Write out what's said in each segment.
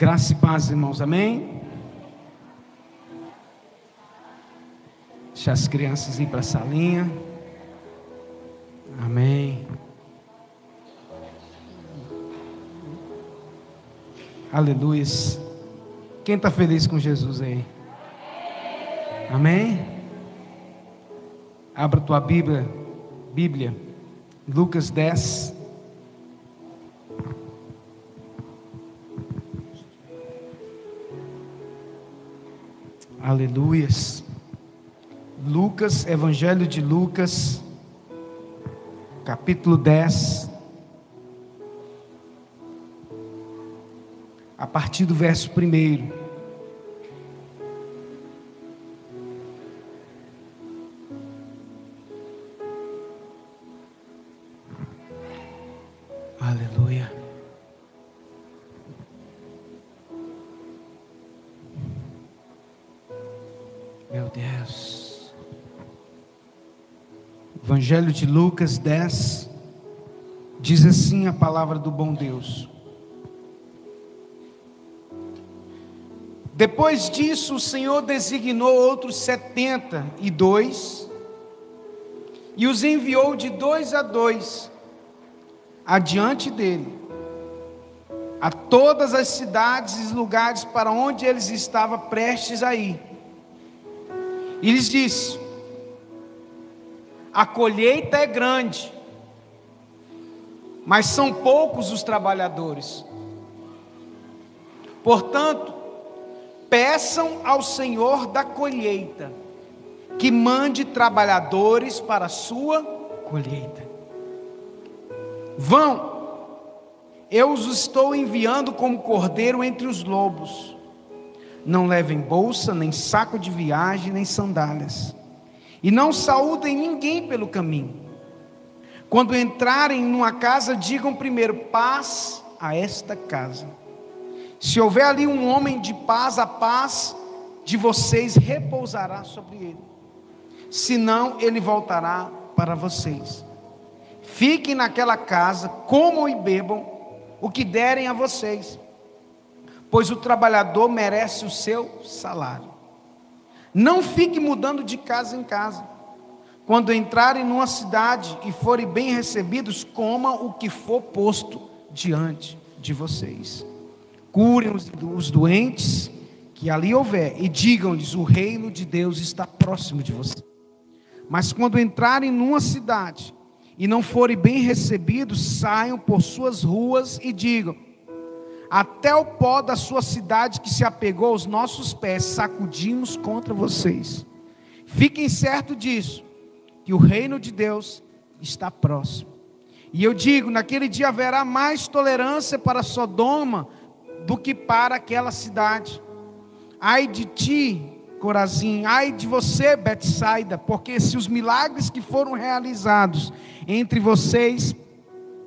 Graça e paz, irmãos, amém? Deixa as crianças ir para a salinha. Amém. Aleluia. Quem está feliz com Jesus aí? Amém? Abra tua Bíblia, Bíblia, Lucas 10. Aleluias. Lucas, Evangelho de Lucas, capítulo 10. A partir do verso 1. Evangelho de Lucas 10, diz assim a palavra do bom Deus. Depois disso, o Senhor designou outros setenta e dois, e os enviou de dois a dois, adiante dele, a todas as cidades e lugares para onde eles estavam prestes a ir. E lhes disse: a colheita é grande, mas são poucos os trabalhadores. Portanto, peçam ao Senhor da colheita que mande trabalhadores para a sua colheita. Vão, eu os estou enviando como cordeiro entre os lobos. Não levem bolsa, nem saco de viagem, nem sandálias e não saúdem ninguém pelo caminho. Quando entrarem numa casa, digam primeiro: paz a esta casa. Se houver ali um homem de paz, a paz de vocês repousará sobre ele. Senão, ele voltará para vocês. Fiquem naquela casa, comam e bebam o que derem a vocês, pois o trabalhador merece o seu salário. Não fique mudando de casa em casa. Quando entrarem numa cidade e forem bem recebidos, coma o que for posto diante de vocês. Curem os doentes que ali houver e digam-lhes: o reino de Deus está próximo de vocês. Mas quando entrarem numa cidade e não forem bem recebidos, saiam por suas ruas e digam: até o pó da sua cidade que se apegou aos nossos pés, sacudimos contra vocês. Fiquem certos disso, que o reino de Deus está próximo. E eu digo: naquele dia haverá mais tolerância para Sodoma do que para aquela cidade. Ai de ti, Corazim, ai de você, Betsaida, porque se os milagres que foram realizados entre vocês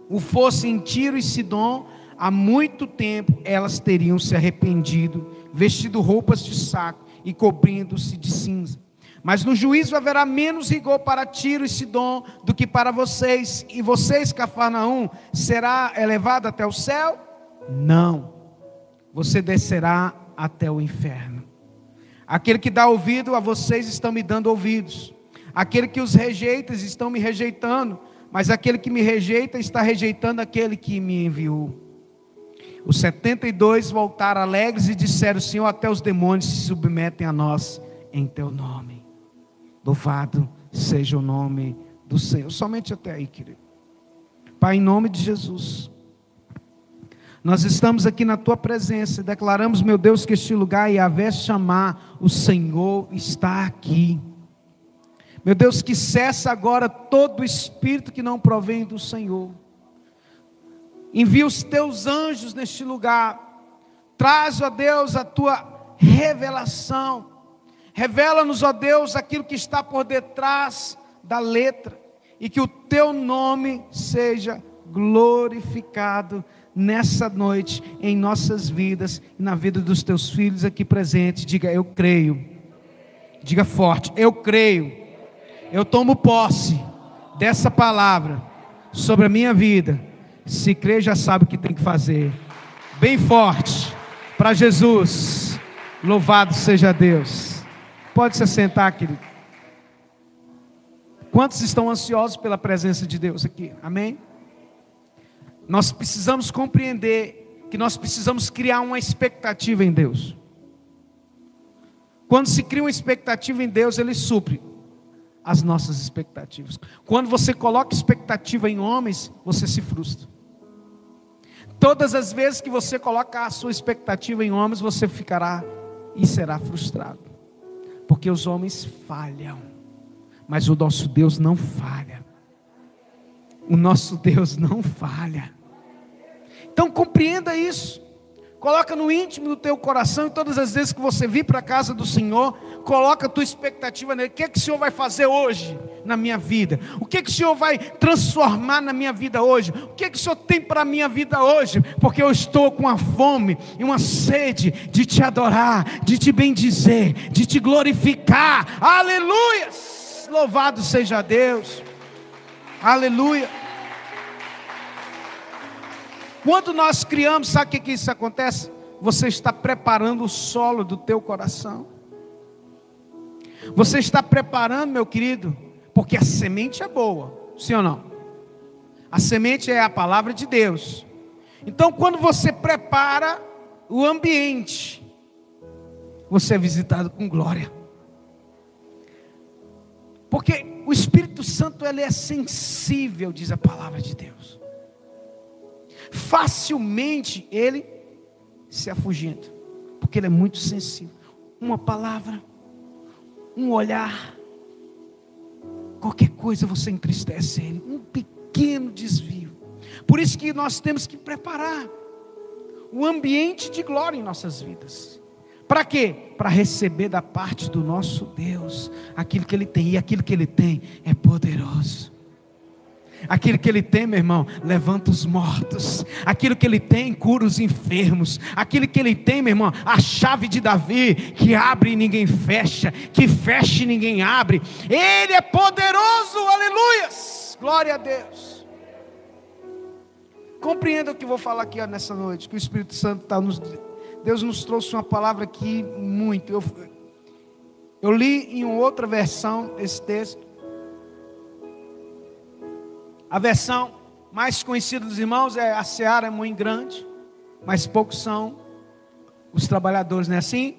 o fossem em Tiro e Sidom, há muito tempo elas teriam se arrependido, vestido roupas de saco e cobrindo-se de cinza. Mas no juízo haverá menos rigor para Tiro e Sidom do que para vocês. E vocês, Cafarnaum, será elevado até o céu? Não. Você descerá até o inferno. Aquele que dá ouvido a vocês estão me dando ouvidos. Aquele que os rejeita estão me rejeitando. Mas aquele que me rejeita está rejeitando aquele que me enviou. Os 72 voltaram alegres e disseram: Senhor, até os demônios se submetem a nós em teu nome. Louvado seja o nome do Senhor. Somente até aí, querido. Pai, em nome de Jesus. Nós estamos aqui na tua presença e declaramos, meu Deus, que este lugar, e Yahvé chamar, o Senhor está aqui. Meu Deus, que cessa agora todo espírito que não provém do Senhor. Envia os teus anjos neste lugar. Traz, ó Deus, a tua revelação. Revela-nos, ó Deus, aquilo que está por detrás da letra. E que o teu nome seja glorificado nessa noite, em nossas vidas e na vida dos teus filhos aqui presentes. Diga, eu creio. Diga forte, eu creio. Eu tomo posse dessa palavra sobre a minha vida se crê, já sabe o que tem que fazer. Bem forte, para Jesus. Louvado seja Deus. Pode se sentar, querido. Quantos estão ansiosos pela presença de Deus aqui? Amém? Nós precisamos compreender que nós precisamos criar uma expectativa em Deus. Quando se cria uma expectativa em Deus, Ele supre as nossas expectativas. Quando você coloca expectativa em homens, você se frustra. Todas as vezes que você coloca a sua expectativa em homens, você ficará e será frustrado. Porque os homens falham, mas o nosso Deus não falha. O nosso Deus não falha. Então compreenda isso. Coloca no íntimo do teu coração e todas as vezes que você vir para a casa do Senhor, coloca a tua expectativa nele. O que é que o Senhor vai fazer hoje na minha vida? O que que o Senhor vai transformar na minha vida hoje? O que que o Senhor tem para a minha vida hoje? Porque eu estou com uma fome e uma sede de te adorar, de te bendizer, de te glorificar. Aleluias! Louvado seja Deus. Aleluia. Quando nós criamos, sabe o que, que isso acontece? Você está preparando o solo do teu coração. Você está preparando, meu querido, porque a semente é boa, sim ou não? A semente é a palavra de Deus. Então, quando você prepara o ambiente, você é visitado com glória. Porque o Espírito Santo ele é sensível, diz a palavra de Deus facilmente ele se afugenta, porque ele é muito sensível. Uma palavra, um olhar, qualquer coisa você entristece ele, um pequeno desvio. Por isso que nós temos que preparar o ambiente de glória em nossas vidas. Para quê? Para receber da parte do nosso Deus aquilo que Ele tem, e aquilo que Ele tem é poderoso. Aquilo que ele tem, meu irmão, levanta os mortos. Aquilo que ele tem, cura os enfermos. Aquilo que ele tem, meu irmão, a chave de Davi, que abre e ninguém fecha, que fecha e ninguém abre. Ele é poderoso, aleluias. Glória a Deus. Compreenda o que vou falar aqui nessa noite, que o Espírito Santo está nos. Deus nos trouxe uma palavra aqui muito. Eu, eu li em outra versão esse texto. A versão mais conhecida dos irmãos é a seara é muito grande, mas poucos são os trabalhadores, não é assim?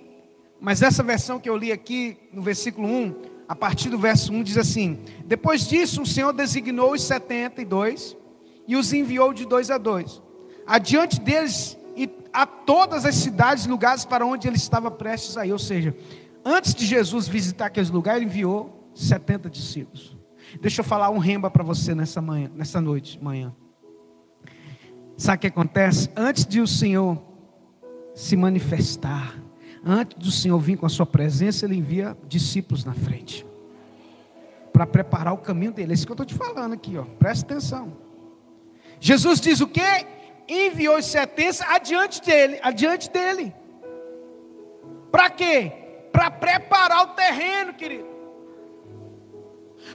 Mas essa versão que eu li aqui no versículo 1, a partir do verso 1 diz assim: Depois disso, o Senhor designou os 72 e os enviou de dois a dois, adiante deles e a todas as cidades e lugares para onde ele estava prestes a ir. Ou seja, antes de Jesus visitar aqueles lugares, ele enviou 70 discípulos. Deixa eu falar um remba para você nessa manhã, nessa noite, manhã. Sabe o que acontece? Antes de o Senhor se manifestar, antes do Senhor vir com a sua presença, ele envia discípulos na frente. Para preparar o caminho dele. É isso que eu estou te falando aqui, ó. Presta atenção. Jesus diz o quê? Enviou os setenta adiante dele, adiante dele. Para quê? Para preparar o terreno, querido.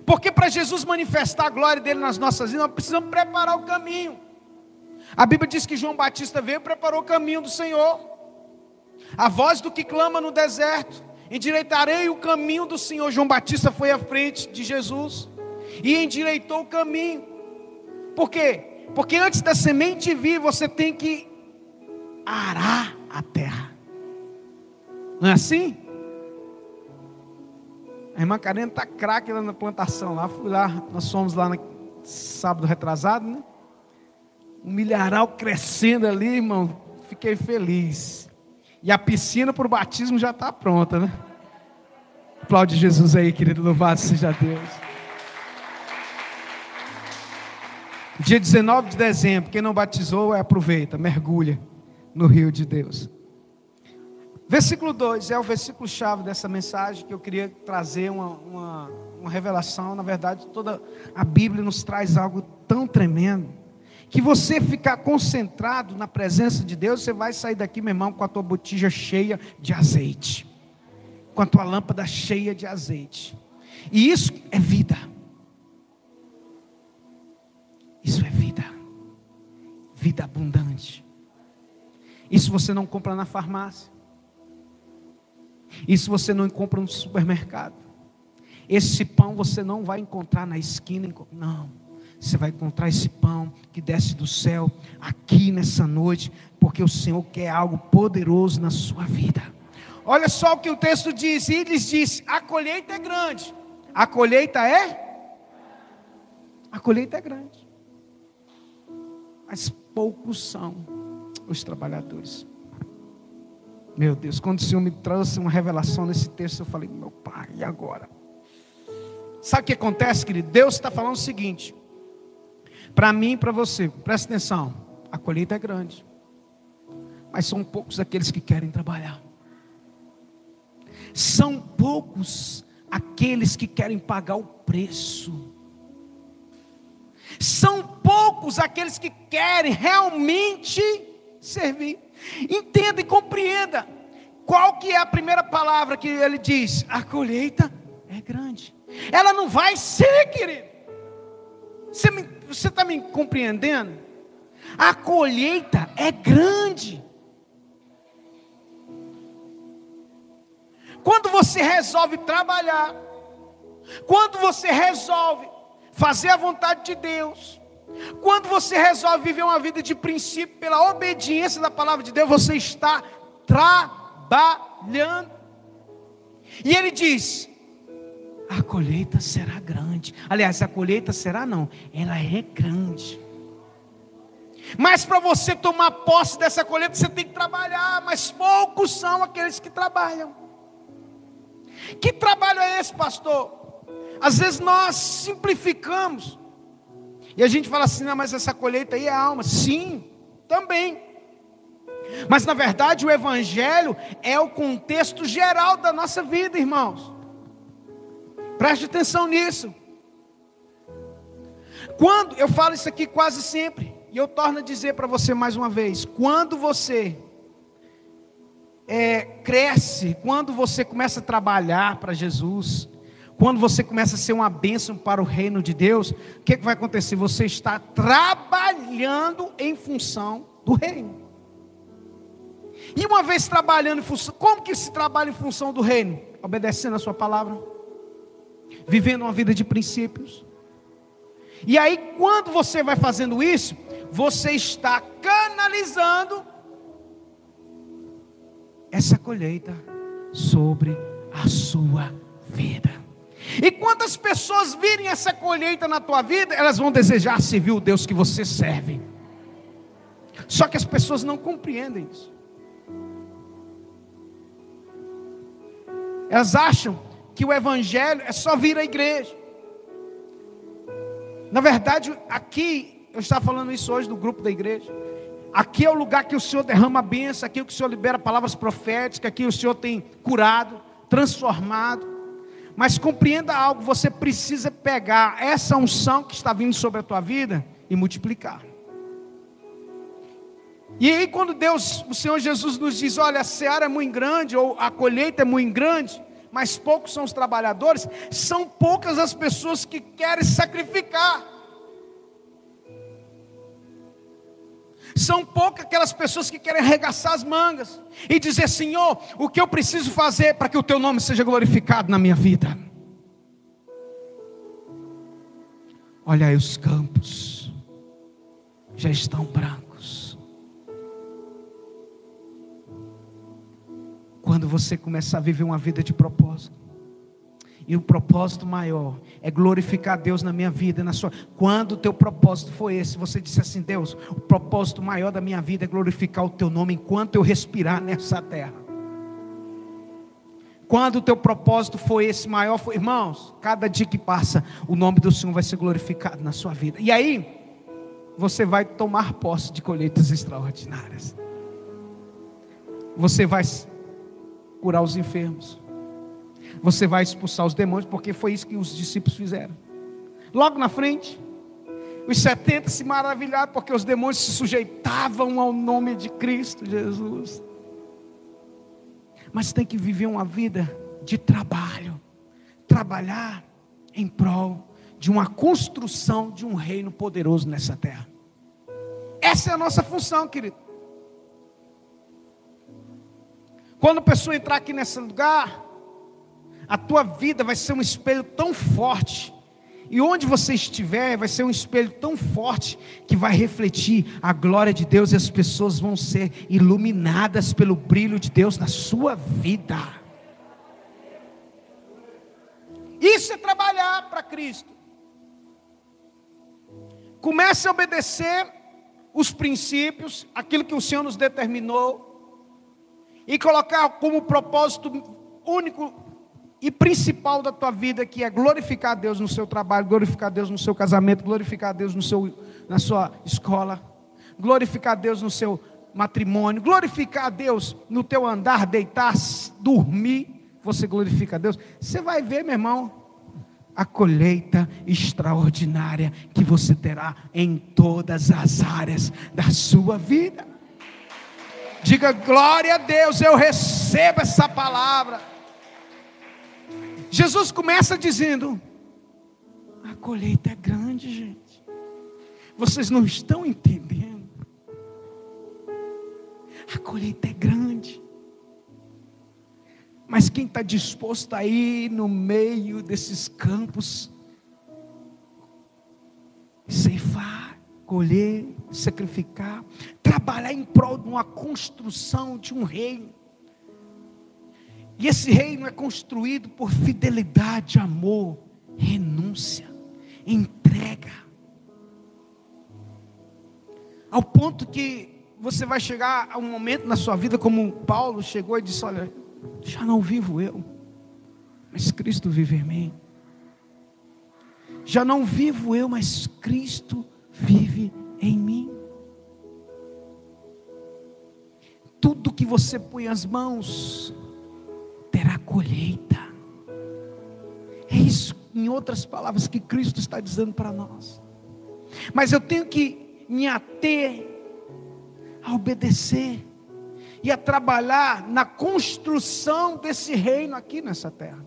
Porque para Jesus manifestar a glória dele nas nossas vidas, nós precisamos preparar o caminho. A Bíblia diz que João Batista veio e preparou o caminho do Senhor. A voz do que clama no deserto: endireitarei o caminho do Senhor. João Batista foi à frente de Jesus e endireitou o caminho. Por quê? Porque antes da semente vir, você tem que arar a terra. Não é assim? A irmã Karina está craque lá na plantação. Lá, fui lá, nós fomos lá no sábado retrasado, né? Um milharal crescendo ali, irmão. Fiquei feliz. E a piscina para o batismo já está pronta, né? Aplaude Jesus aí, querido. Louvado seja Deus. Dia 19 de dezembro, quem não batizou, aproveita, mergulha no rio de Deus. Versículo 2 é o versículo chave dessa mensagem que eu queria trazer uma, uma, uma, revelação. Na verdade, toda a Bíblia nos traz algo tão tremendo. Que você ficar concentrado na presença de Deus, você vai sair daqui, meu irmão, com a tua botija cheia de azeite. Com a tua lâmpada cheia de azeite. E isso é vida. Isso é vida. Vida abundante. Isso você não compra na farmácia. Isso você não compra no supermercado. Esse pão você não vai encontrar na esquina. Não. Você vai encontrar esse pão que desce do céu aqui nessa noite, porque o Senhor quer algo poderoso na sua vida. Olha só o que o texto diz, e lhes disse: a colheita é grande. A colheita é? A colheita é grande. Mas poucos são os trabalhadores. Meu Deus, quando o Senhor me trouxe uma revelação nesse texto, eu falei, meu pai, e agora? Sabe o que acontece, querido? Deus está falando o seguinte: para mim e para você, presta atenção, a colheita é grande, mas são poucos aqueles que querem trabalhar. São poucos aqueles que querem pagar o preço. São poucos aqueles que querem realmente servir. Entenda e compreenda. Qual que é a primeira palavra que ele diz? A colheita é grande. Ela não vai ser, querido. Você está me compreendendo? A colheita é grande. Quando você resolve trabalhar, quando você resolve fazer a vontade de Deus, quando você resolve viver uma vida de princípio pela obediência da palavra de Deus, você está trabalhando. E ele diz: a colheita será grande. Aliás, a colheita será não, ela é grande. Mas para você tomar posse dessa colheita, você tem que trabalhar, mas poucos são aqueles que trabalham. Que trabalho é esse, pastor? Às vezes nós simplificamos e a gente fala assim, não, mas essa colheita aí é alma. Sim, também. Mas na verdade o Evangelho é o contexto geral da nossa vida, irmãos. Preste atenção nisso. Quando, eu falo isso aqui quase sempre, e eu torno a dizer para você mais uma vez: quando você é, cresce, quando você começa a trabalhar para Jesus, quando você começa a ser uma bênção para o reino de Deus, o que, que vai acontecer? Você está trabalhando em função do reino. E uma vez trabalhando em função, como que se trabalha em função do reino? Obedecendo a sua palavra, vivendo uma vida de princípios. E aí, quando você vai fazendo isso, você está canalizando essa colheita sobre a sua vida. E quando as pessoas virem essa colheita na tua vida, elas vão desejar servir o Deus que você serve. Só que as pessoas não compreendem isso. Elas acham que o evangelho é só vir à igreja. Na verdade, aqui, eu estava falando isso hoje no grupo da igreja. Aqui é o lugar que o Senhor derrama a bênção, aqui é que o Senhor libera palavras proféticas, aqui o Senhor tem curado, transformado. Mas compreenda algo, você precisa pegar essa unção que está vindo sobre a tua vida e multiplicar. E aí, quando Deus, o Senhor Jesus nos diz: olha, a seara é muito grande, ou a colheita é muito grande, mas poucos são os trabalhadores, são poucas as pessoas que querem sacrificar. São poucas aquelas pessoas que querem arregaçar as mangas e dizer: Senhor, o que eu preciso fazer para que o teu nome seja glorificado na minha vida? Olha aí, os campos já estão brancos. Quando você começar a viver uma vida de propósito, e o propósito maior é glorificar Deus na minha vida, na sua. Quando o teu propósito foi esse, você disse assim: Deus, o propósito maior da minha vida é glorificar o teu nome enquanto eu respirar nessa terra. Quando o teu propósito foi esse maior, foi, irmãos, cada dia que passa, o nome do Senhor vai ser glorificado na sua vida. E aí, você vai tomar posse de colheitas extraordinárias. Você vai curar os enfermos você vai expulsar os demônios, porque foi isso que os discípulos fizeram. Logo na frente, os 70 se maravilharam, porque os demônios se sujeitavam ao nome de Cristo Jesus. Mas tem que viver uma vida de trabalho, trabalhar em prol de uma construção de um reino poderoso nessa terra. Essa é a nossa função, querido. Quando a pessoa entrar aqui nesse lugar, a tua vida vai ser um espelho tão forte. E onde você estiver, vai ser um espelho tão forte que vai refletir a glória de Deus e as pessoas vão ser iluminadas pelo brilho de Deus na sua vida. Isso é trabalhar para Cristo. Comece a obedecer os princípios, aquilo que o Senhor nos determinou, e colocar como propósito único e principal da tua vida, que é glorificar a Deus no seu trabalho, glorificar a Deus no seu casamento, glorificar a Deus no seu, na sua escola, glorificar a Deus no seu matrimônio, glorificar a Deus no teu andar, deitar, dormir, você glorifica a Deus. Você vai ver, meu irmão, a colheita extraordinária que você terá em todas as áreas da sua vida. Diga glória a Deus, eu recebo essa palavra. Jesus começa dizendo: a colheita é grande, gente. Vocês não estão entendendo. A colheita é grande. Mas quem está disposto a ir no meio desses campos, ceifar, colher, sacrificar, trabalhar em prol de uma construção de um reino. E esse reino é construído por fidelidade, amor, renúncia, entrega. Ao ponto que você vai chegar a um momento na sua vida, como Paulo chegou e disse: Olha, já não vivo eu, mas Cristo vive em mim. Já não vivo eu, mas Cristo vive em mim. Tudo que você põe as mãos terá colheita. É isso, em outras palavras, que Cristo está dizendo para nós. Mas eu tenho que me ater a obedecer e a trabalhar na construção desse reino aqui nessa terra.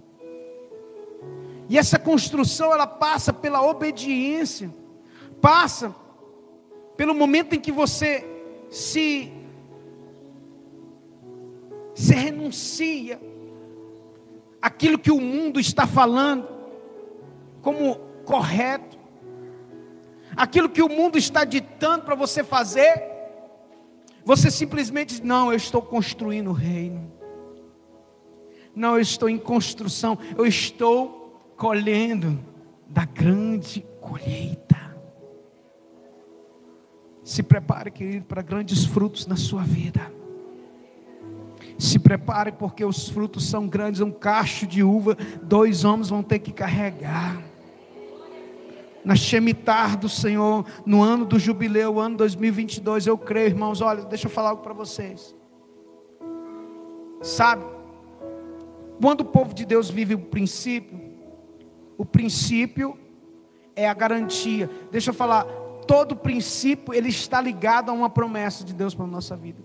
E essa construção ela passa pela obediência, passa pelo momento em que você se se renuncia aquilo que o mundo está falando como correto, aquilo que o mundo está ditando para você fazer, você simplesmente diz: Não, eu estou construindo o reino. Não, eu estou em construção. Eu estou colhendo da grande colheita. Se prepare, querido, para grandes frutos na sua vida. Se prepare, porque os frutos são grandes. Um cacho de uva, dois homens vão ter que carregar na Shemitar do Senhor, no ano do jubileu, ano 2022, eu creio, irmãos, olha, deixa eu falar algo para vocês. Sabe, quando o povo de Deus vive o princípio, o princípio é a garantia. Deixa eu falar, todo princípio ele está ligado a uma promessa de Deus para a nossa vida.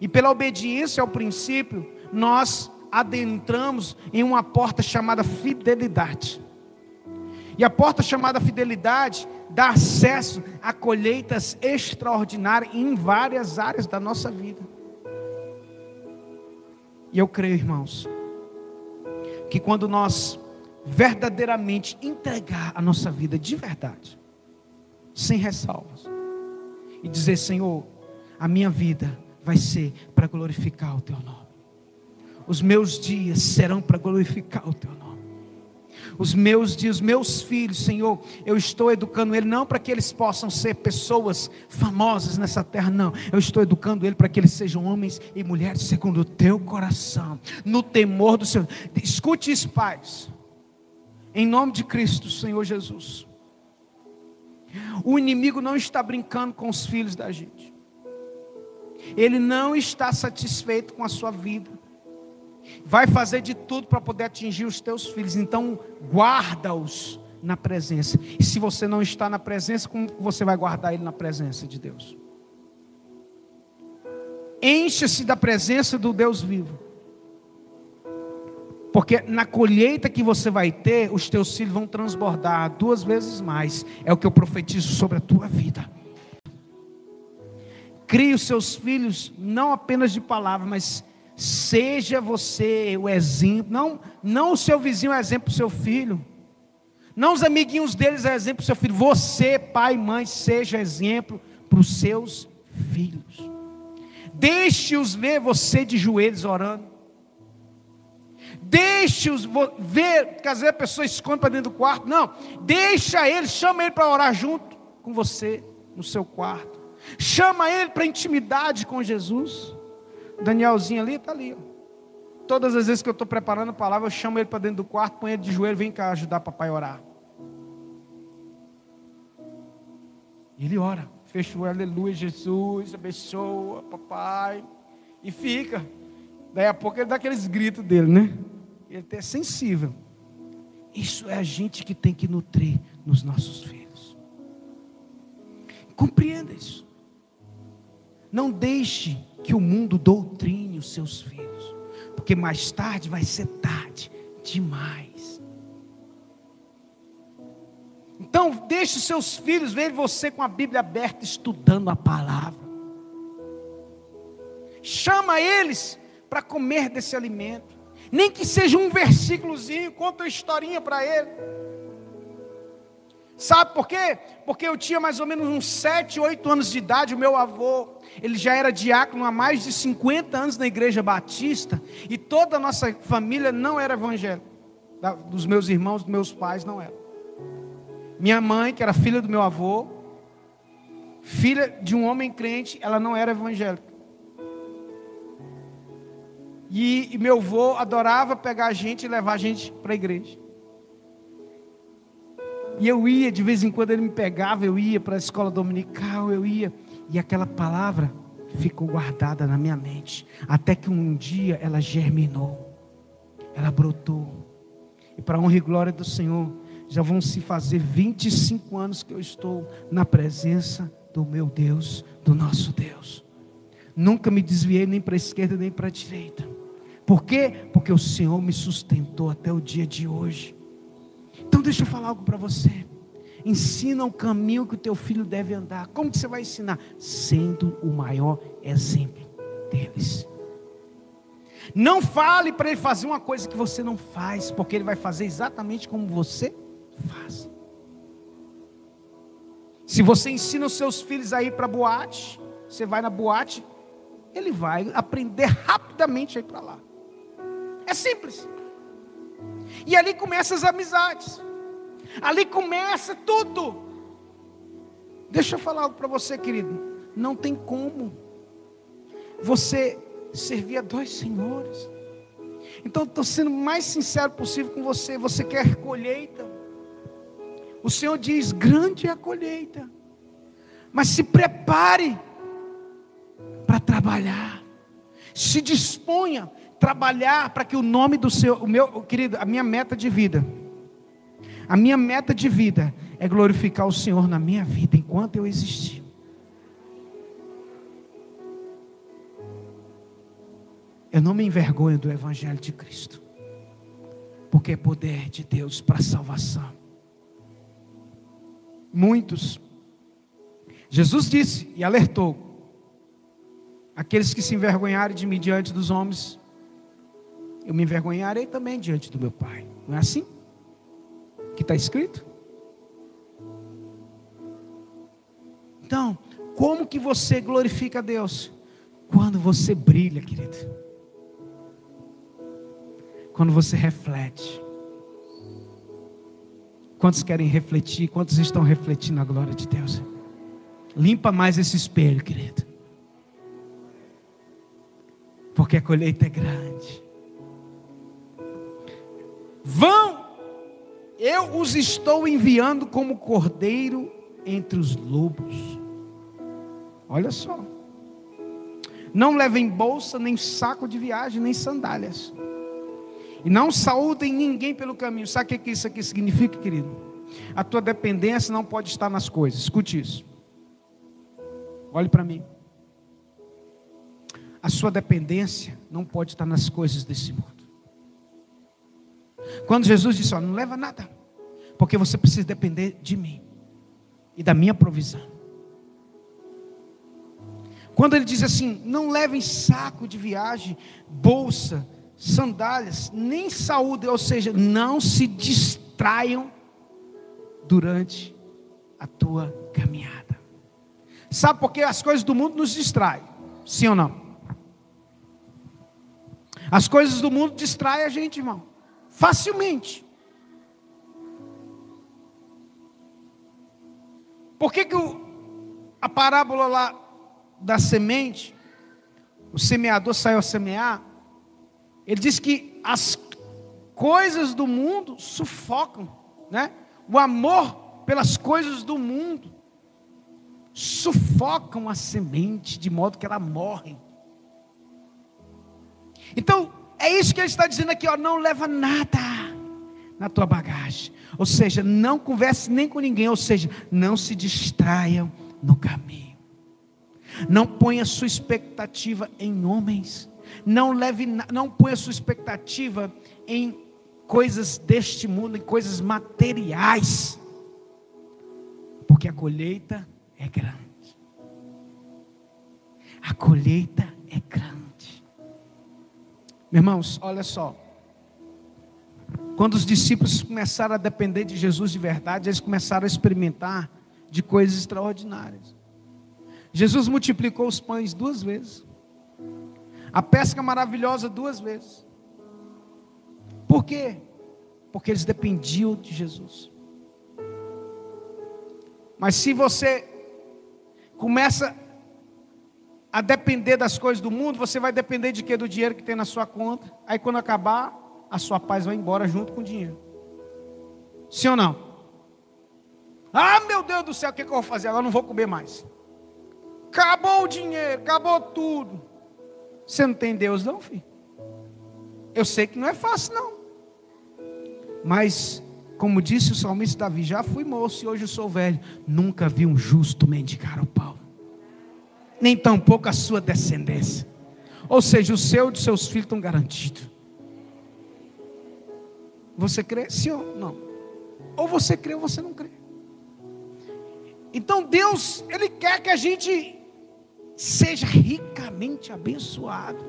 E pela obediência ao princípio, nós adentramos em uma porta chamada fidelidade. E a porta chamada fidelidade dá acesso a colheitas extraordinárias em várias áreas da nossa vida. E eu creio, irmãos, que quando nós verdadeiramente entregar a nossa vida de verdade, sem ressalvas, e dizer: Senhor, a minha vida vai ser para glorificar o Teu nome, os meus dias serão para glorificar o Teu nome os meus dias, meus filhos, Senhor, eu estou educando ele não para que eles possam ser pessoas famosas nessa terra, não. Eu estou educando ele para que eles sejam homens e mulheres segundo o teu coração, no temor do Senhor. Escute isso, pais. Em nome de Cristo, Senhor Jesus. O inimigo não está brincando com os filhos da gente. Ele não está satisfeito com a sua vida vai fazer de tudo para poder atingir os teus filhos. Então, guarda-os na presença. E se você não está na presença, como você vai guardar ele na presença de Deus? Encha-se da presença do Deus vivo. Porque na colheita que você vai ter, os teus filhos vão transbordar duas vezes mais. É o que eu profetizo sobre a tua vida. Crie os seus filhos não apenas de palavra, mas seja você o exemplo, não, não o seu vizinho é exemplo para o seu filho, não os amiguinhos deles é exemplo para o seu filho, você, pai e mãe, seja exemplo para os seus filhos. Deixe-os ver você de joelhos orando. Deixe-os ver, que às vezes a pessoa esconde para dentro do quarto. Não, deixa ele, chama ele para orar junto com você no seu quarto. Chama ele para intimidade com Jesus. Danielzinho ali está ali. Ó. Todas as vezes que eu estou preparando a palavra, eu chamo ele para dentro do quarto, põe ele de joelho, vem cá ajudar papai a orar. Ele ora, fecha o aleluia, Jesus, abençoa, papai. E fica. Daí a pouco ele dá aqueles gritos dele, né? Ele é sensível. Isso é a gente que tem que nutrir nos nossos filhos. Compreenda isso. Não deixe que o mundo doutrine os seus filhos, porque mais tarde vai ser tarde demais. Então, deixe os seus filhos verem você com a Bíblia aberta, estudando a palavra. Chama eles para comer desse alimento. Nem que seja um versículozinho, conta uma historinha para ele. Sabe por quê? Porque eu tinha mais ou menos uns 7, 8 anos de idade, o meu avô, ele já era diácono há mais de 50 anos na igreja batista, e toda a nossa família não era evangélica. Dos meus irmãos, dos meus pais, não era. Minha mãe, que era filha do meu avô, filha de um homem crente, ela não era evangélica. E, e meu avô adorava pegar a gente e levar a gente para a igreja. E eu ia, de vez em quando ele me pegava, eu ia para a escola dominical, eu ia. E aquela palavra ficou guardada na minha mente. Até que um dia ela germinou, ela brotou. E para honra e glória do Senhor, já vão se fazer 25 anos que eu estou na presença do meu Deus, do nosso Deus. Nunca me desviei nem para a esquerda nem para a direita. Por quê? Porque o Senhor me sustentou até o dia de hoje. Então deixa eu falar algo para você. Ensina o caminho que o teu filho deve andar. Como que você vai ensinar? Sendo o maior exemplo deles. Não fale para ele fazer uma coisa que você não faz, porque ele vai fazer exatamente como você faz. Se você ensina os seus filhos a ir para boate, você vai na boate, ele vai aprender rapidamente a ir para lá. É simples. E ali começam as amizades. Ali começa tudo. Deixa eu falar algo para você, querido. Não tem como você servir a dois senhores. Então, estou sendo o mais sincero possível com você. Você quer colheita? O Senhor diz: grande é a colheita. Mas se prepare para trabalhar. Se disponha trabalhar para que o nome do seu, o meu querido, a minha meta de vida, a minha meta de vida é glorificar o Senhor na minha vida enquanto eu existir. Eu não me envergonho do Evangelho de Cristo, porque é poder de Deus para salvação. Muitos, Jesus disse e alertou: aqueles que se envergonharem de mim diante dos homens, eu me envergonharei também diante do meu Pai. Não é assim? Que está escrito? Então, como que você glorifica a Deus? Quando você brilha, querido. Quando você reflete. Quantos querem refletir? Quantos estão refletindo a glória de Deus? Limpa mais esse espelho, querido. Porque a colheita é grande. Vão, eu os estou enviando como cordeiro entre os lobos. Olha só. Não levem bolsa, nem saco de viagem, nem sandálias. E não saúdem ninguém pelo caminho. Sabe o que isso aqui significa, querido? A tua dependência não pode estar nas coisas. Escute isso. Olhe para mim. A sua dependência não pode estar nas coisas desse mundo. Quando Jesus disse: ó, Não leva nada, porque você precisa depender de mim e da minha provisão. Quando ele diz assim: não levem saco de viagem, bolsa, sandálias, nem saúde, ou seja, não se distraiam durante a tua caminhada. Sabe por que as coisas do mundo nos distraem? Sim ou não? As coisas do mundo distraem a gente, irmão. Facilmente. Por que, que o, a parábola lá da semente, o semeador saiu a semear, ele diz que as coisas do mundo sufocam, né? O amor pelas coisas do mundo sufocam a semente de modo que ela morre. Então, é isso que ele está dizendo aqui, ó, não leva nada na tua bagagem. Ou seja, não converse nem com ninguém, ou seja, não se distraiam no caminho. Não ponha sua expectativa em homens. Não leve, não ponha sua expectativa em coisas deste mundo, em coisas materiais. Porque a colheita é grande. A colheita é grande. Irmãos, olha só. Quando os discípulos começaram a depender de Jesus de verdade, eles começaram a experimentar de coisas extraordinárias. Jesus multiplicou os pães duas vezes. A pesca maravilhosa duas vezes. Por quê? Porque eles dependiam de Jesus. Mas se você começa a depender das coisas do mundo, você vai depender de quê? Do dinheiro que tem na sua conta. Aí quando acabar, a sua paz vai embora junto com o dinheiro. Sim ou não? Ah, meu Deus do céu, o que, que eu vou fazer? Agora não vou comer mais. Acabou o dinheiro, acabou tudo. Você não tem Deus, não, filho? Eu sei que não é fácil, não. Mas, como disse o salmista Davi, já fui moço e hoje sou velho. Nunca vi um justo mendigar o pau. Nem tampouco a sua descendência. Ou seja, o seu e dos seus filhos estão garantidos. Você crê? Sim ou não? Ou você crê ou você não crê. Então Deus, Ele quer que a gente seja ricamente abençoado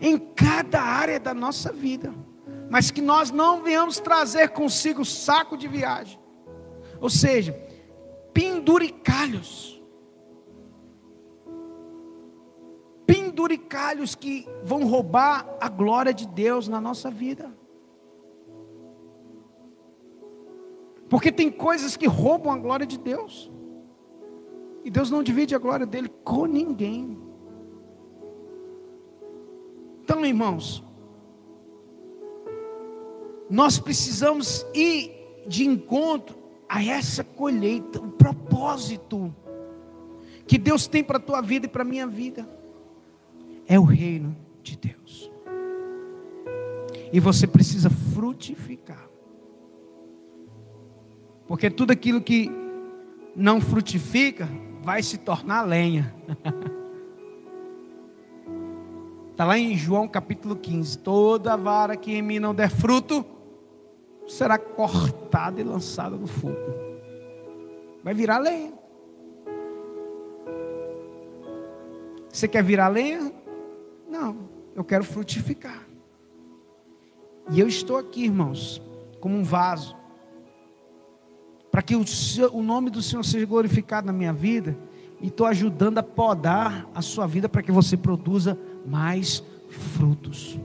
em cada área da nossa vida, mas que nós não venhamos trazer consigo saco de viagem, ou seja, penduricalhos, penduricalhos que vão roubar a glória de Deus na nossa vida. Porque tem coisas que roubam a glória de Deus. E Deus não divide a glória dele com ninguém. Então, irmãos, nós precisamos ir de encontro a essa colheita, o propósito que Deus tem para a tua vida e para a minha vida. É o reino de Deus. E você precisa frutificar. Porque tudo aquilo que não frutifica vai se tornar lenha. Está lá em João capítulo 15: Toda vara que em mim não der fruto será cortada e lançada no fogo. Vai virar lenha. Você quer virar lenha? Não, eu quero frutificar. E eu estou aqui, irmãos, como um vaso para que o, seu, o nome do Senhor seja glorificado na minha vida, e estou ajudando a podar a sua vida para que você produza mais frutos.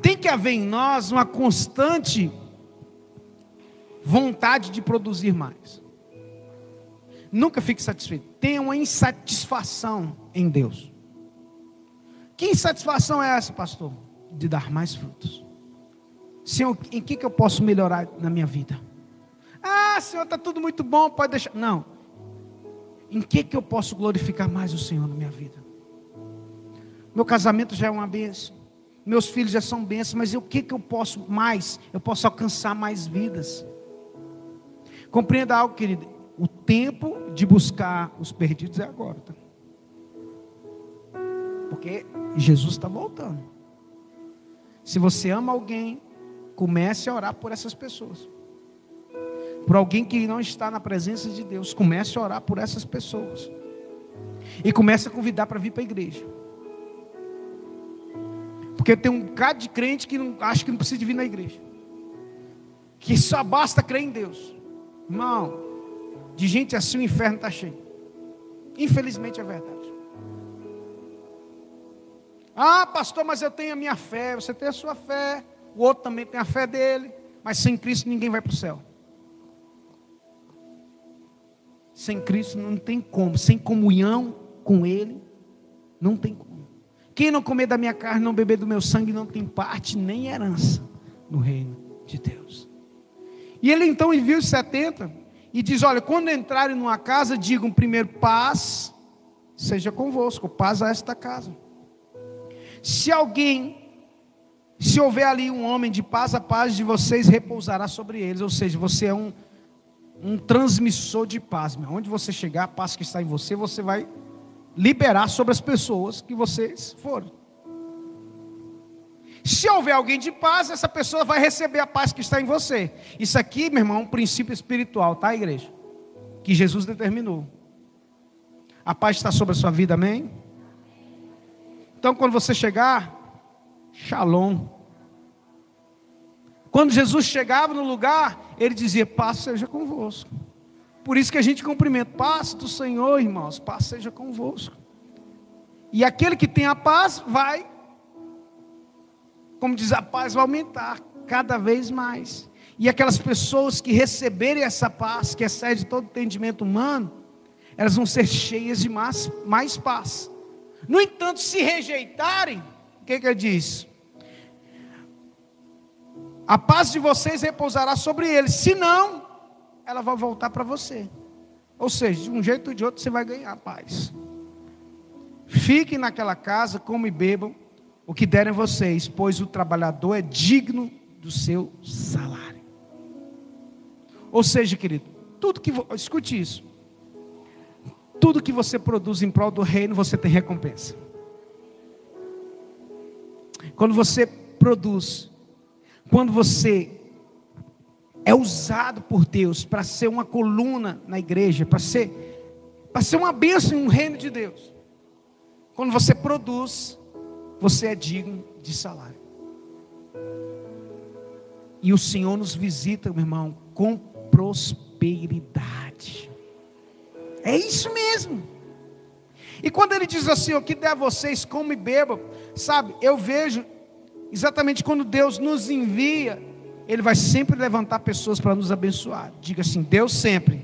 Tem que haver em nós uma constante vontade de produzir mais. Nunca fique satisfeito. Tenha uma insatisfação em Deus. Que insatisfação é essa, pastor? De dar mais frutos. Senhor, em que, que eu posso melhorar na minha vida? Ah, Senhor, está tudo muito bom, pode deixar. Não. Em que, que eu posso glorificar mais o Senhor na minha vida? Meu casamento já é uma bênção. Meus filhos já são bênçãos, mas o que, que eu posso mais? Eu posso alcançar mais vidas. Compreenda algo, querido. O tempo de buscar os perdidos é agora. Tá? Porque Jesus está voltando. Se você ama alguém, comece a orar por essas pessoas por alguém que não está na presença de Deus. Comece a orar por essas pessoas. E começa a convidar para vir para a igreja. Porque tem um bocado de crente que não, acha que não precisa de vir na igreja. Que só basta crer em Deus. Irmão, de gente assim o inferno está cheio. Infelizmente é verdade. Ah, pastor, mas eu tenho a minha fé. Você tem a sua fé. O outro também tem a fé dele. Mas sem Cristo ninguém vai para o céu. Sem Cristo não tem como. Sem comunhão com Ele, não tem como. Quem não comer da minha carne, não beber do meu sangue, não tem parte nem herança no reino de Deus. E ele então envia os 70 e diz: Olha, quando entrarem numa casa, digam primeiro paz, seja convosco, paz a esta casa. Se alguém, se houver ali um homem de paz, a paz de vocês repousará sobre eles. Ou seja, você é um, um transmissor de paz. Meu. Onde você chegar, a paz que está em você, você vai liberar sobre as pessoas que vocês foram. Se houver alguém de paz, essa pessoa vai receber a paz que está em você. Isso aqui, meu irmão, é um princípio espiritual, tá, igreja? Que Jesus determinou. A paz está sobre a sua vida, amém? Então, quando você chegar, shalom. Quando Jesus chegava no lugar, ele dizia: Paz seja convosco. Por isso que a gente cumprimenta: Paz do Senhor, irmãos, paz seja convosco. E aquele que tem a paz vai, como diz, a paz vai aumentar cada vez mais. E aquelas pessoas que receberem essa paz, que excede todo entendimento humano, elas vão ser cheias de mais, mais paz. No entanto, se rejeitarem, o que, que ele diz? A paz de vocês repousará sobre eles, se não, ela vai voltar para você. Ou seja, de um jeito ou de outro você vai ganhar paz. Fiquem naquela casa, comam e bebam o que derem vocês, pois o trabalhador é digno do seu salário. Ou seja, querido, tudo que escute isso. Tudo que você produz em prol do reino, você tem recompensa. Quando você produz, quando você é usado por Deus para ser uma coluna na igreja, para ser, para ser uma bênção em um reino de Deus. Quando você produz, você é digno de salário. E o Senhor nos visita, meu irmão, com prosperidade. É isso mesmo. E quando ele diz assim, o que der a vocês, como e bebam, sabe, eu vejo exatamente quando Deus nos envia, Ele vai sempre levantar pessoas para nos abençoar. Diga assim: Deus sempre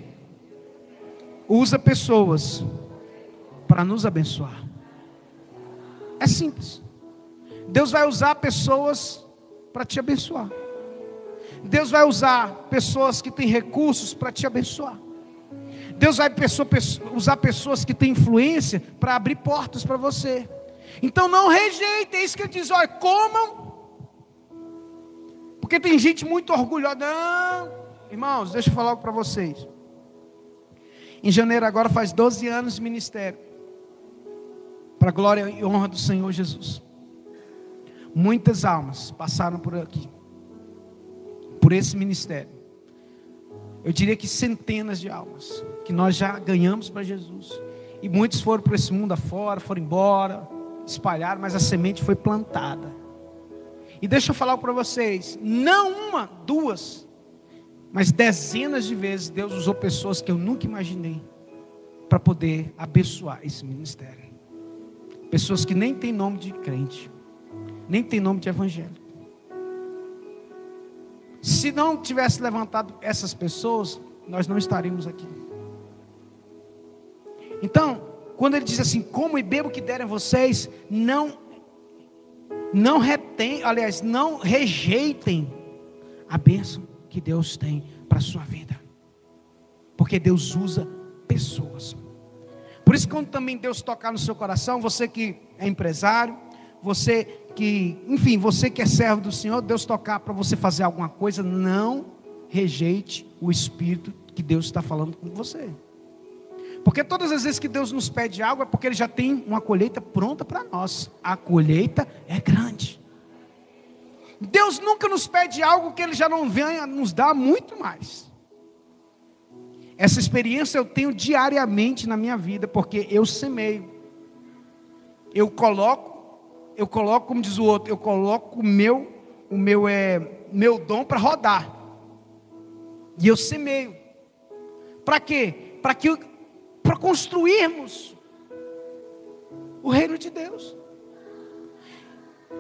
usa pessoas para nos abençoar. É simples. Deus vai usar pessoas para te abençoar. Deus vai usar pessoas que têm recursos para te abençoar. Deus vai usar pessoas que têm influência para abrir portas para você. Então não rejeitem, é isso que ele diz, olha, comam. Porque tem gente muito orgulhosa. Não, irmãos, deixa eu falar algo para vocês. Em janeiro agora faz 12 anos de ministério. Para a glória e honra do Senhor Jesus. Muitas almas passaram por aqui. Por esse ministério. Eu diria que centenas de almas que nós já ganhamos para Jesus. E muitos foram para esse mundo afora, foram embora, espalharam, mas a semente foi plantada. E deixa eu falar para vocês: não uma, duas, mas dezenas de vezes Deus usou pessoas que eu nunca imaginei para poder abençoar esse ministério. Pessoas que nem têm nome de crente, nem têm nome de evangelho. Se não tivesse levantado essas pessoas, nós não estaríamos aqui. Então, quando ele diz assim, como e bebo que derem vocês, não não retém, aliás, não rejeitem a bênção que Deus tem para a sua vida. Porque Deus usa pessoas. Por isso, quando também Deus tocar no seu coração, você que é empresário, você que, enfim, você que é servo do Senhor, Deus tocar para você fazer alguma coisa, não rejeite o Espírito que Deus está falando com você. Porque todas as vezes que Deus nos pede algo é porque Ele já tem uma colheita pronta para nós. A colheita é grande. Deus nunca nos pede algo que Ele já não venha nos dar muito mais. Essa experiência eu tenho diariamente na minha vida, porque eu semeio. Eu coloco, eu coloco, como diz o outro, eu coloco o meu, o meu é, meu dom para rodar. E eu semeio. Para quê? Para que para construirmos o reino de Deus.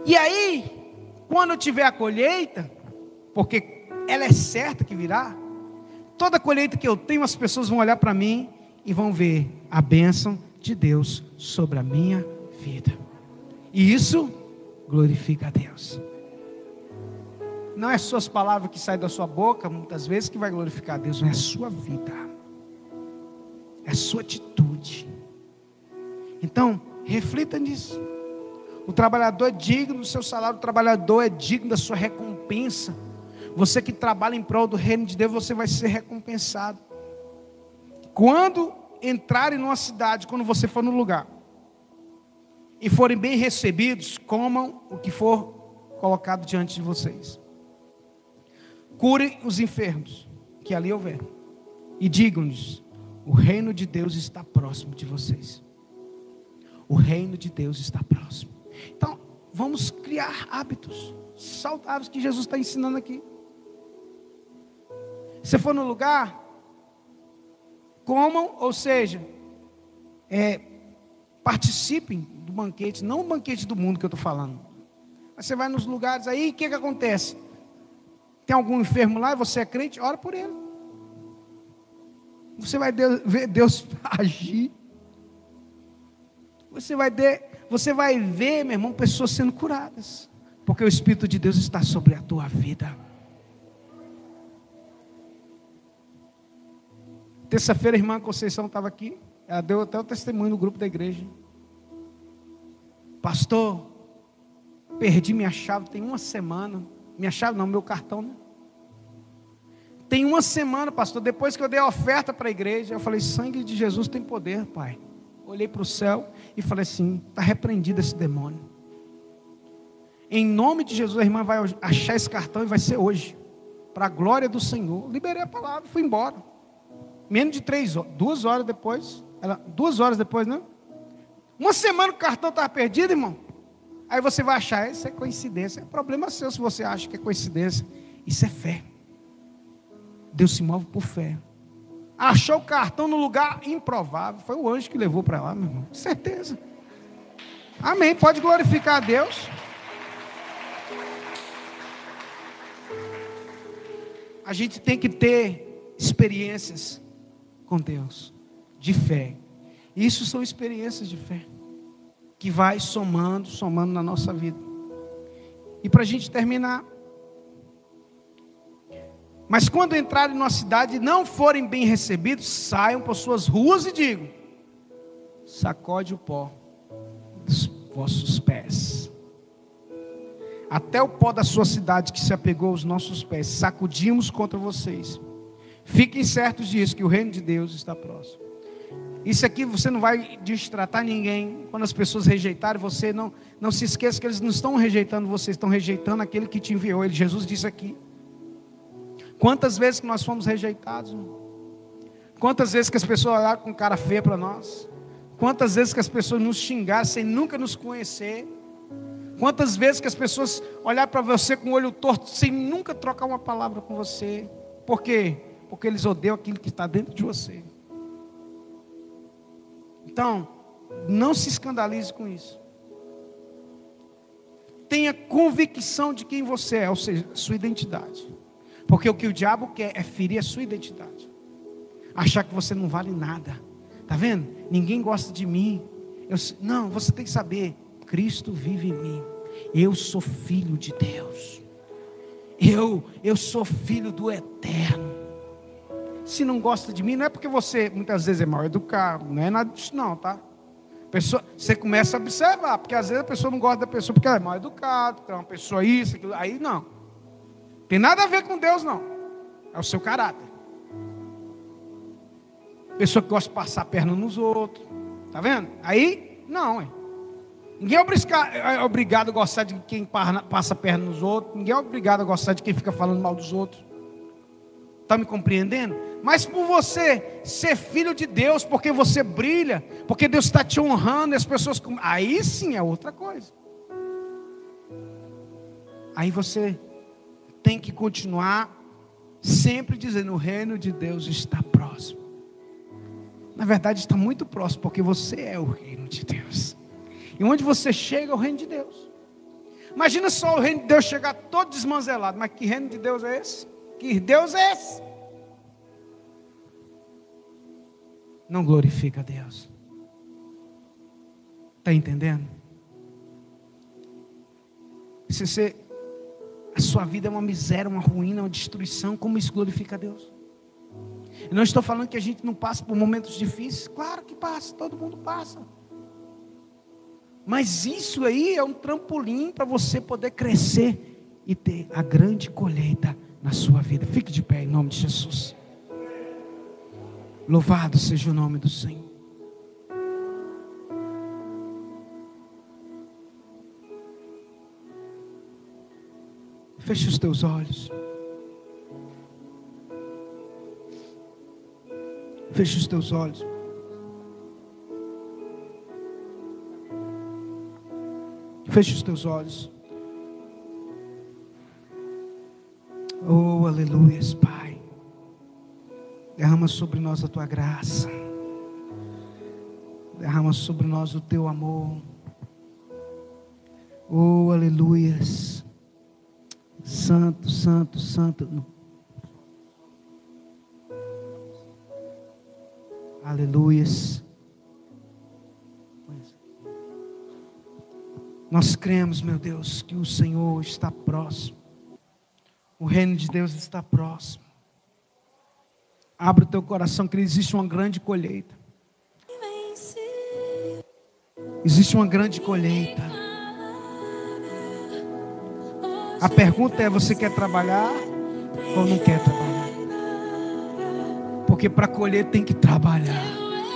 E aí, quando tiver a colheita, porque ela é certa que virá, toda colheita que eu tenho, as pessoas vão olhar para mim e vão ver a bênção de Deus sobre a minha vida. E isso glorifica a Deus. Não é suas palavras que saem da sua boca, muitas vezes, que vai glorificar a Deus, não é a sua vida, é a sua atitude. Então, reflita nisso. O trabalhador é digno do seu salário, o trabalhador é digno da sua recompensa. Você que trabalha em prol do reino de Deus, você vai ser recompensado. Quando entrarem numa cidade, quando você for no lugar, e forem bem recebidos, comam o que for colocado diante de vocês. Curem os enfermos que ali houver, e digam-lhes: o reino de Deus está próximo de vocês. O reino de Deus está próximo. Então, vamos criar hábitos saudáveis que Jesus está ensinando aqui. Se for no lugar, comam, ou seja, é, participem do banquete, não o banquete do mundo que eu estou falando. Mas você vai nos lugares aí, o que, que acontece? Tem algum enfermo lá e você é crente? Ora por ele. Você vai ver Deus agir. Você vai, ver, você vai ver, meu irmão, pessoas sendo curadas. Porque o Espírito de Deus está sobre a tua vida. Terça-feira a irmã Conceição estava aqui. Ela deu até o testemunho no grupo da igreja. Pastor, perdi minha chave tem uma semana. Minha chave não, meu cartão, né? Tem uma semana, pastor, depois que eu dei a oferta para a igreja, eu falei: sangue de Jesus tem poder, pai. Olhei para o céu e falei assim: está repreendido esse demônio. Em nome de Jesus, a irmã vai achar esse cartão e vai ser hoje, para a glória do Senhor. Liberei a palavra, fui embora. Menos de três horas, duas horas depois, ela, duas horas depois, né? Uma semana o cartão estava perdido, irmão. Aí você vai achar, isso é coincidência. É problema seu se você acha que é coincidência. Isso é fé. Deus se move por fé. Achou o cartão no lugar improvável. Foi o anjo que levou para lá, meu irmão. Certeza. Amém. Pode glorificar a Deus. A gente tem que ter experiências com Deus, de fé. Isso são experiências de fé que vai somando, somando na nossa vida. E para a gente terminar, mas quando entrarem numa cidade e não forem bem recebidos, saiam por suas ruas e digam: sacode o pó dos vossos pés. Até o pó da sua cidade que se apegou aos nossos pés, sacudimos contra vocês. Fiquem certos disso, que o reino de Deus está próximo. Isso aqui você não vai destratar ninguém. Quando as pessoas rejeitarem você, não, não se esqueça que eles não estão rejeitando você, estão rejeitando aquele que te enviou. Ele, Jesus disse aqui. Quantas vezes que nós fomos rejeitados? Quantas vezes que as pessoas olharam com cara feia para nós? Quantas vezes que as pessoas nos xingaram sem nunca nos conhecer? Quantas vezes que as pessoas olharam para você com o olho torto sem nunca trocar uma palavra com você? Por quê? Porque eles odeiam aquilo que está dentro de você. Então, não se escandalize com isso. Tenha convicção de quem você é, ou seja, sua identidade. Porque o que o diabo quer é ferir a sua identidade. Achar que você não vale nada. Tá vendo? Ninguém gosta de mim. Eu, não, você tem que saber, Cristo vive em mim. Eu sou filho de Deus. Eu, eu sou filho do eterno. Se não gosta de mim, não é porque você muitas vezes é mal educado, não é nada disso não, tá? Pessoa, você começa a observar, porque às vezes a pessoa não gosta da pessoa porque ela é mal educada, é uma pessoa isso, aquilo, aí não. Tem nada a ver com Deus, não. É o seu caráter. Pessoa que gosta de passar a perna nos outros. Tá vendo? Aí, não, é. Ninguém é, é obrigado a gostar de quem passa a perna nos outros. Ninguém é obrigado a gostar de quem fica falando mal dos outros. Está me compreendendo? Mas por você ser filho de Deus, porque você brilha, porque Deus está te honrando, e as pessoas. Aí sim é outra coisa. Aí você tem que continuar sempre dizendo: o reino de Deus está próximo. Na verdade, está muito próximo, porque você é o reino de Deus. E onde você chega é o reino de Deus. Imagina só o reino de Deus chegar todo desmanzelado. Mas que reino de Deus é esse? Que Deus é esse? Não glorifica a Deus. Está entendendo? Se você, a sua vida é uma miséria, uma ruína, uma destruição, como isso glorifica a Deus? Eu não estou falando que a gente não passa por momentos difíceis. Claro que passa, todo mundo passa. Mas isso aí é um trampolim para você poder crescer e ter a grande colheita na sua vida. Fique de pé em nome de Jesus. Louvado seja o nome do Senhor. Feche os teus olhos. Feche os teus olhos. Feche os teus olhos. Oh, aleluia, Pai. Derrama sobre nós a tua graça. Derrama sobre nós o teu amor. Oh, aleluias. Santo, santo, santo. Aleluias. Nós cremos, meu Deus, que o Senhor está próximo. O reino de Deus está próximo. Abre o teu coração, que existe uma grande colheita. Existe uma grande colheita. A pergunta é: você quer trabalhar ou não quer trabalhar? Porque para colher tem que trabalhar.